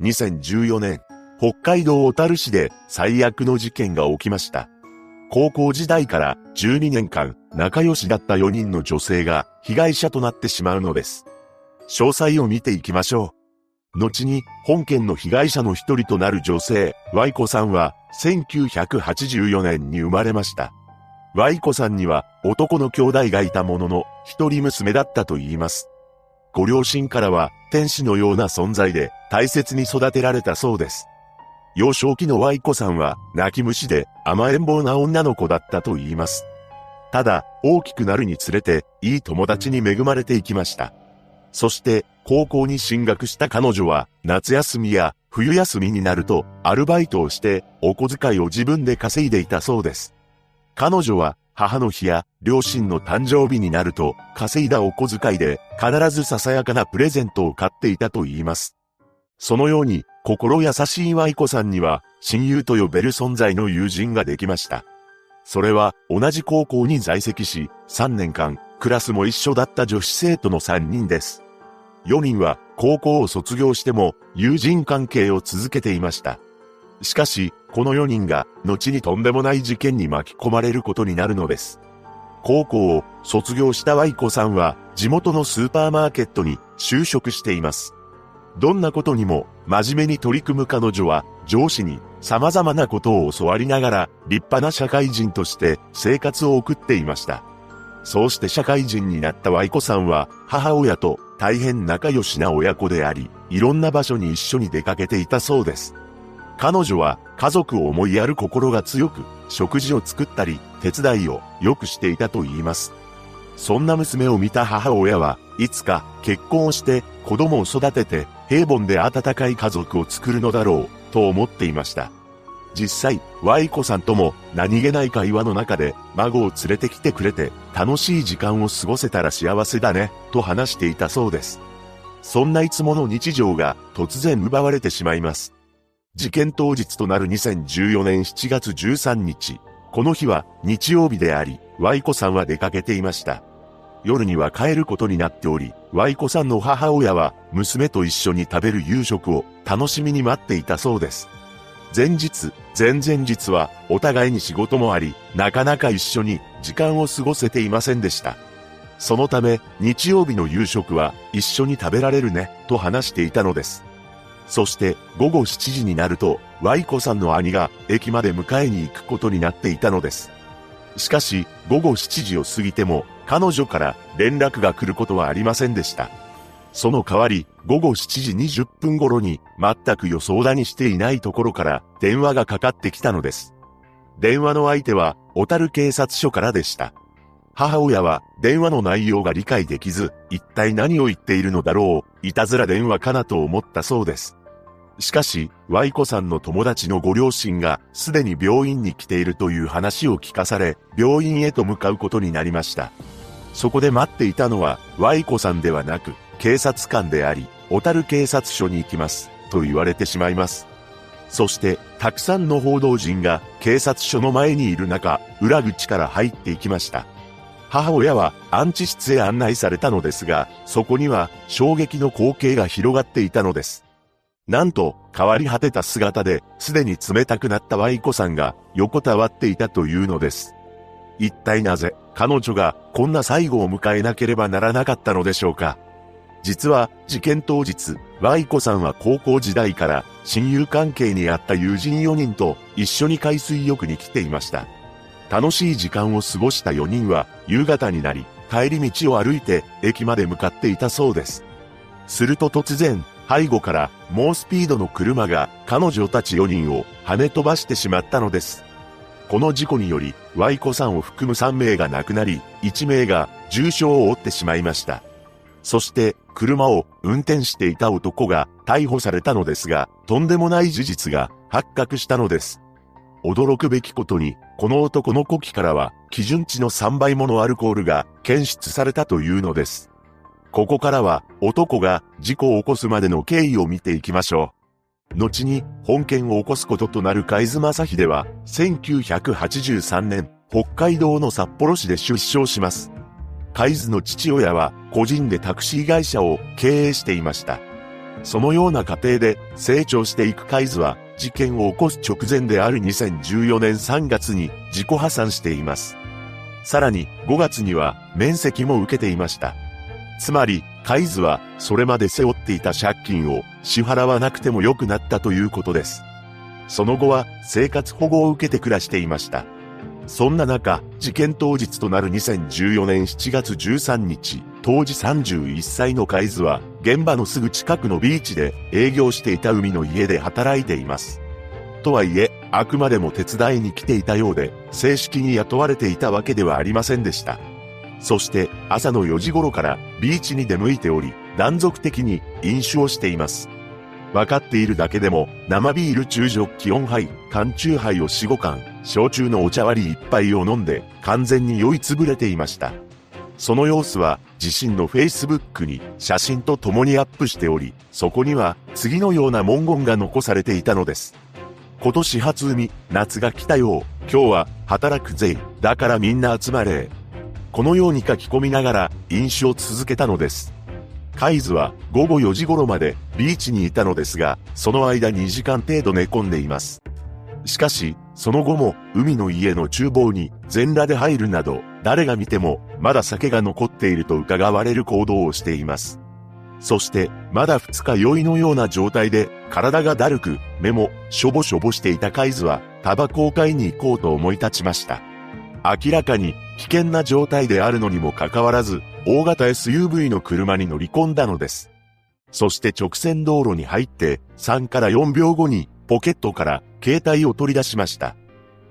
2014年、北海道小樽市で最悪の事件が起きました。高校時代から12年間仲良しだった4人の女性が被害者となってしまうのです。詳細を見ていきましょう。後に本件の被害者の一人となる女性、ワイコさんは1984年に生まれました。ワイコさんには男の兄弟がいたものの一人娘だったと言います。ご両親からは天使のような存在で大切に育てられたそうです。幼少期のワイコさんは泣き虫で甘えん坊な女の子だったと言います。ただ、大きくなるにつれて、いい友達に恵まれていきました。そして、高校に進学した彼女は、夏休みや冬休みになると、アルバイトをして、お小遣いを自分で稼いでいたそうです。彼女は、母の日や両親の誕生日になると、稼いだお小遣いで、必ずささやかなプレゼントを買っていたと言います。そのように、心優しい舞子さんには、親友と呼べる存在の友人ができました。それは、同じ高校に在籍し、3年間、クラスも一緒だった女子生徒の3人です。4人は、高校を卒業しても、友人関係を続けていました。しかし、この4人が、後にとんでもない事件に巻き込まれることになるのです。高校を卒業したワイコさんは、地元のスーパーマーケットに就職しています。どんなことにも真面目に取り組む彼女は上司に様々なことを教わりながら立派な社会人として生活を送っていました。そうして社会人になったイコさんは母親と大変仲良しな親子であり、いろんな場所に一緒に出かけていたそうです。彼女は家族を思いやる心が強く、食事を作ったり手伝いをよくしていたと言います。そんな娘を見た母親はいつか結婚をして子供を育てて平凡で温かい家族を作るのだろうと思っていました。実際、ワイコさんとも何気ない会話の中で孫を連れてきてくれて楽しい時間を過ごせたら幸せだねと話していたそうです。そんないつもの日常が突然奪われてしまいます。事件当日となる2014年7月13日、この日は日曜日であり、ワイコさんは出かけていました。夜には帰ることになっており、ワイコさんの母親は娘と一緒に食べる夕食を楽しみに待っていたそうです。前日、前々日はお互いに仕事もあり、なかなか一緒に時間を過ごせていませんでした。そのため、日曜日の夕食は一緒に食べられるね、と話していたのです。そして午後7時になると、ワイコさんの兄が駅まで迎えに行くことになっていたのです。しかし、午後7時を過ぎても彼女から連絡が来ることはありませんでした。その代わり、午後7時20分頃に、全く予想だにしていないところから電話がかかってきたのです。電話の相手は、小樽警察署からでした。母親は電話の内容が理解できず、一体何を言っているのだろう、いたずら電話かなと思ったそうです。しかし、ワイコさんの友達のご両親がすでに病院に来ているという話を聞かされ、病院へと向かうことになりました。そこで待っていたのは、Y 子さんではなく、警察官であり、小樽警察署に行きます、と言われてしまいます。そして、たくさんの報道陣が警察署の前にいる中、裏口から入っていきました。母親は安置室へ案内されたのですが、そこには衝撃の光景が広がっていたのです。なんと、変わり果てた姿で、すでに冷たくなった Y 子さんが横たわっていたというのです。一体なぜ彼女がこんな最後を迎えなければならなかったのでしょうか実は事件当日、ワイコさんは高校時代から親友関係にあった友人4人と一緒に海水浴に来ていました。楽しい時間を過ごした4人は夕方になり帰り道を歩いて駅まで向かっていたそうです。すると突然、背後から猛スピードの車が彼女たち4人を跳ね飛ばしてしまったのです。この事故により、Y 子さんを含む3名が亡くなり、1名が重傷を負ってしまいました。そして、車を運転していた男が逮捕されたのですが、とんでもない事実が発覚したのです。驚くべきことに、この男の呼気からは、基準値の3倍ものアルコールが検出されたというのです。ここからは、男が事故を起こすまでの経緯を見ていきましょう。後に本件を起こすこととなる海津正秀は、1983年、北海道の札幌市で出生します。海津の父親は個人でタクシー会社を経営していました。そのような過程で成長していく海図は事件を起こす直前である2014年3月に自己破産しています。さらに5月には面積も受けていました。つまり、海図はそれまで背負っていた借金を支払わなくても良くなったということです。その後は生活保護を受けて暮らしていました。そんな中、事件当日となる2014年7月13日、当時31歳の海図は、現場のすぐ近くのビーチで営業していた海の家で働いています。とはいえ、あくまでも手伝いに来ていたようで、正式に雇われていたわけではありませんでした。そして朝の4時頃からビーチに出向いており、断続的に飲酒をしています。分かっているだけでも、生ビール中ジョッキ4杯、缶中杯を4、5缶、焼酎のお茶割り1杯を飲んで、完全に酔いつぶれていました。その様子は、自身の Facebook に写真と共にアップしており、そこには次のような文言が残されていたのです。今年初海、夏が来たよう。今日は働くぜ。だからみんな集まれ。このように書き込みながら飲酒を続けたのです。カイズは午後4時頃までビーチにいたのですが、その間2時間程度寝込んでいます。しかし、その後も海の家の厨房に全裸で入るなど、誰が見てもまだ酒が残っていると疑われる行動をしています。そして、まだ二日酔いのような状態で、体がだるく、目もしょぼしょぼしていたカイズは、タバコを買いに行こうと思い立ちました。明らかに危険な状態であるのにもかかわらず、大型 SUV の車に乗り込んだのです。そして直線道路に入って3から4秒後にポケットから携帯を取り出しました。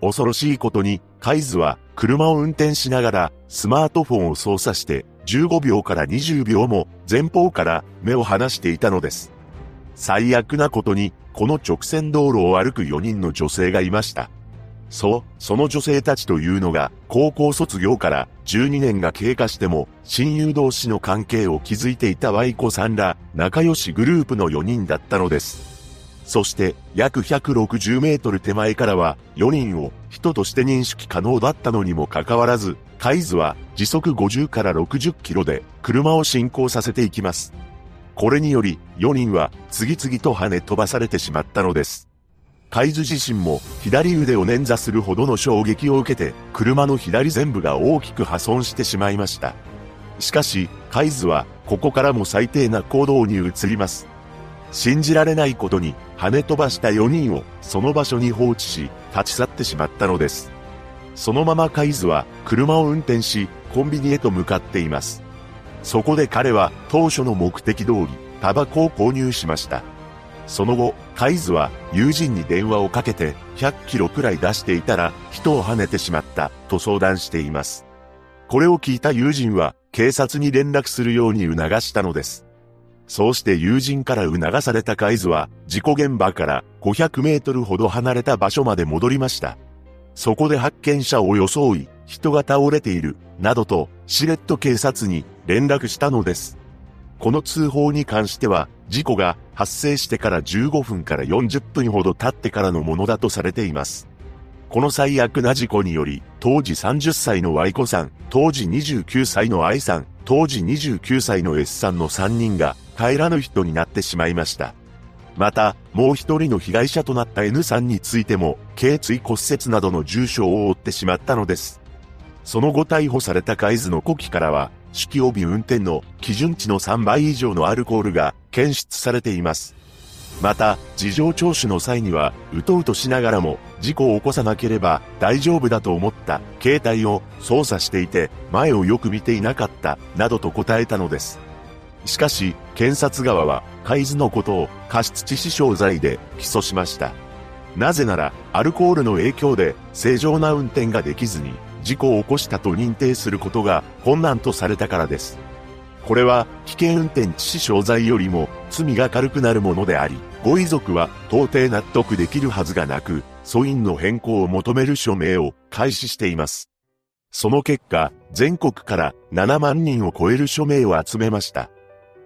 恐ろしいことに、カイズは車を運転しながらスマートフォンを操作して15秒から20秒も前方から目を離していたのです。最悪なことに、この直線道路を歩く4人の女性がいました。そう、その女性たちというのが、高校卒業から12年が経過しても、親友同士の関係を築いていたワイコさんら、仲良しグループの4人だったのです。そして、約160メートル手前からは、4人を人として認識可能だったのにもかかわらず、カイズは時速50から60キロで車を進行させていきます。これにより、4人は次々と跳ね飛ばされてしまったのです。海津自身も左腕を捻挫するほどの衝撃を受けて、車の左全部が大きく破損してしまいました。しかし、海津はここからも最低な行動に移ります。信じられないことに跳ね飛ばした4人をその場所に放置し、立ち去ってしまったのです。そのまま海津は車を運転し、コンビニへと向かっています。そこで彼は当初の目的通り、タバコを購入しました。その後、カイズは友人に電話をかけて100キロくらい出していたら人を跳ねてしまったと相談しています。これを聞いた友人は警察に連絡するように促したのです。そうして友人から促されたカイズは事故現場から500メートルほど離れた場所まで戻りました。そこで発見者を装い、人が倒れている、などと、しれっと警察に連絡したのです。この通報に関しては、事故が発生してから15分から40分ほど経ってからのものだとされています。この最悪な事故により、当時30歳の Y 子さん、当時29歳の I さん、当時29歳の S さんの3人が帰らぬ人になってしまいました。また、もう一人の被害者となった N さんについても、頸椎骨折などの重傷を負ってしまったのです。その後逮捕された海図の呼気からは、酒気帯び運転の基準値の3倍以上のアルコールが検出されています。また、事情聴取の際には、うとうとしながらも、事故を起こさなければ大丈夫だと思った、携帯を操作していて、前をよく見ていなかった、などと答えたのです。しかし、検察側は、海図のことを過失致死傷罪で起訴しました。なぜなら、アルコールの影響で正常な運転ができずに、事故を起こしたと認定することが困難とされたからです。これは危険運転致死傷罪よりも罪が軽くなるものであり、ご遺族は到底納得できるはずがなく、訴因の変更を求める署名を開始しています。その結果、全国から7万人を超える署名を集めました。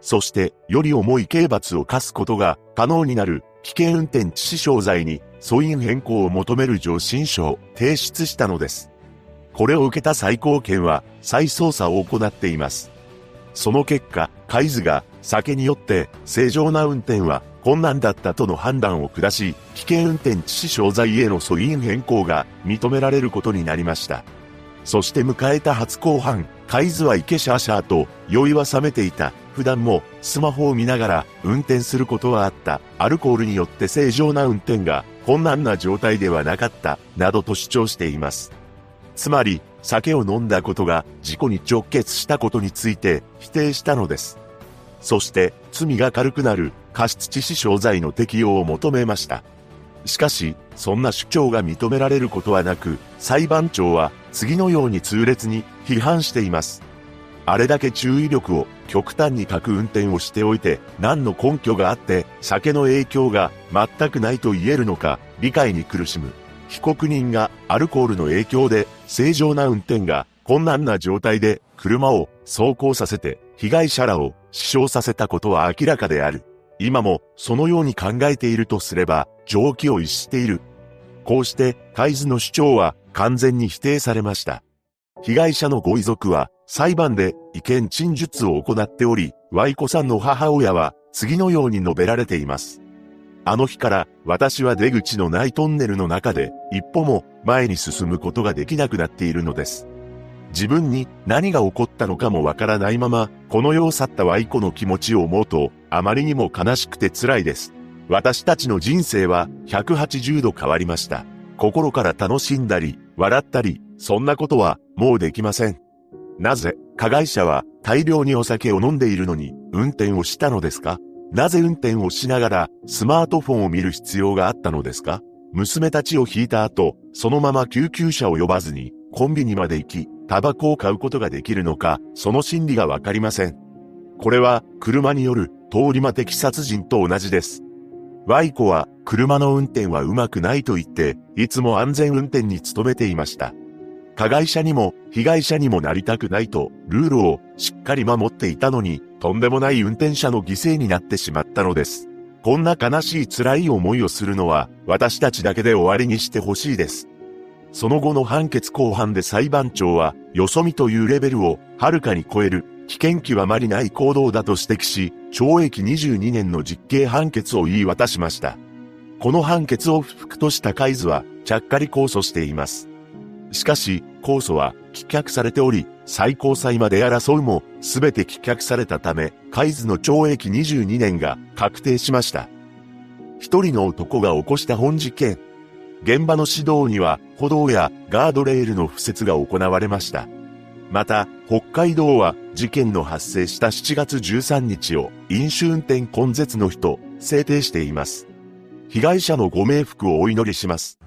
そして、より重い刑罰を課すことが可能になる危険運転致死傷罪に訴因変更を求める上申書を提出したのです。これを受けた最高検は再捜査を行っています。その結果、海図が酒によって正常な運転は困難だったとの判断を下し、危険運転致死傷罪への訴因変更が認められることになりました。そして迎えた初公判、海図は池シャーシャーと酔いは冷めていた。普段もスマホを見ながら運転することはあった。アルコールによって正常な運転が困難な状態ではなかった。などと主張しています。つまり、酒を飲んだことが事故に直結したことについて否定したのです。そして、罪が軽くなる過失致死傷罪の適用を求めました。しかし、そんな主張が認められることはなく、裁判長は次のように痛烈に批判しています。あれだけ注意力を極端に欠く運転をしておいて、何の根拠があって酒の影響が全くないと言えるのか理解に苦しむ。被告人がアルコールの影響で正常な運転が困難な状態で車を走行させて被害者らを死傷させたことは明らかである。今もそのように考えているとすれば常軌を逸している。こうして海図の主張は完全に否定されました。被害者のご遺族は裁判で意見陳述を行っており、ワイコさんの母親は次のように述べられています。あの日から私は出口のないトンネルの中で一歩も前に進むことができなくなっているのです。自分に何が起こったのかもわからないまま、この世を去ったワイコの気持ちを思うと、あまりにも悲しくて辛いです。私たちの人生は180度変わりました。心から楽しんだり、笑ったり、そんなことはもうできません。なぜ、加害者は大量にお酒を飲んでいるのに運転をしたのですか？なぜ運転をしながらスマートフォンを見る必要があったのですか？娘たちを引いた後、そのまま救急車を呼ばずにコンビニまで行き、タバコを買うことができるのか、その心理がわかりません。これは車による通り魔的殺人と同じです。ワイコは車の運転はうまくないと言って、いつも安全運転に努めていました。加害者にも被害者にもなりたくないとルールをしっかり守っていたのに、とんでもない運転者の犠牲になってしまったのです。こんな悲しい辛い思いをするのは私たちだけで終わりにしてほしいです。その後の判決後半で裁判長は、よそ見というレベルをはるかに超える危険極まりない行動だと指摘し、懲役22年の実刑判決を言い渡しました。この判決を不服とした海図は、ちゃっかり控訴しています。しかし、控訴は棄却されており、最高裁まで争うも、すべて棄却されたため、海図の懲役22年が確定しました。一人の男が起こした本事件。現場の指導には、歩道やガードレールの敷設が行われました。また、北海道は事件の発生した7月13日を飲酒運転根絶の日と制定しています。被害者のご冥福をお祈りします。